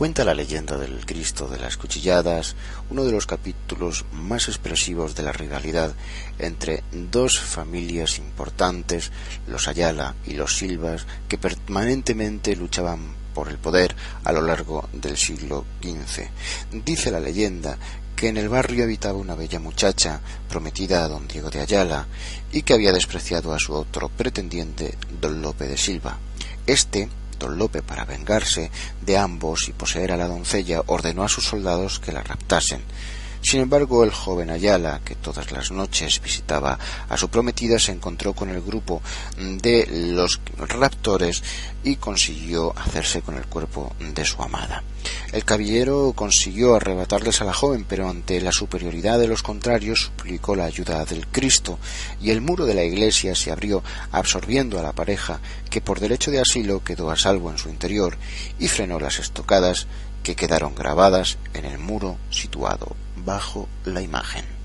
Cuenta la leyenda del Cristo de las Cuchilladas, uno de los capítulos más expresivos de la rivalidad entre dos familias importantes, los Ayala y los Silvas, que permanentemente luchaban por el poder a lo largo del siglo XV. Dice la leyenda que en el barrio habitaba una bella muchacha prometida a don Diego de Ayala y que había despreciado a su otro pretendiente, don Lope de Silva. Este don Lope, para vengarse de ambos y poseer a la doncella, ordenó a sus soldados que la raptasen. Sin embargo, el joven Ayala, que todas las noches visitaba a su prometida, se encontró con el grupo de los raptores y consiguió hacerse con el cuerpo de su amada. El caballero consiguió arrebatarles a la joven, pero ante la superioridad de los contrarios suplicó la ayuda del Cristo, y el muro de la iglesia se abrió absorbiendo a la pareja, que por derecho de asilo quedó a salvo en su interior, y frenó las estocadas que quedaron grabadas en el muro situado bajo la imagen.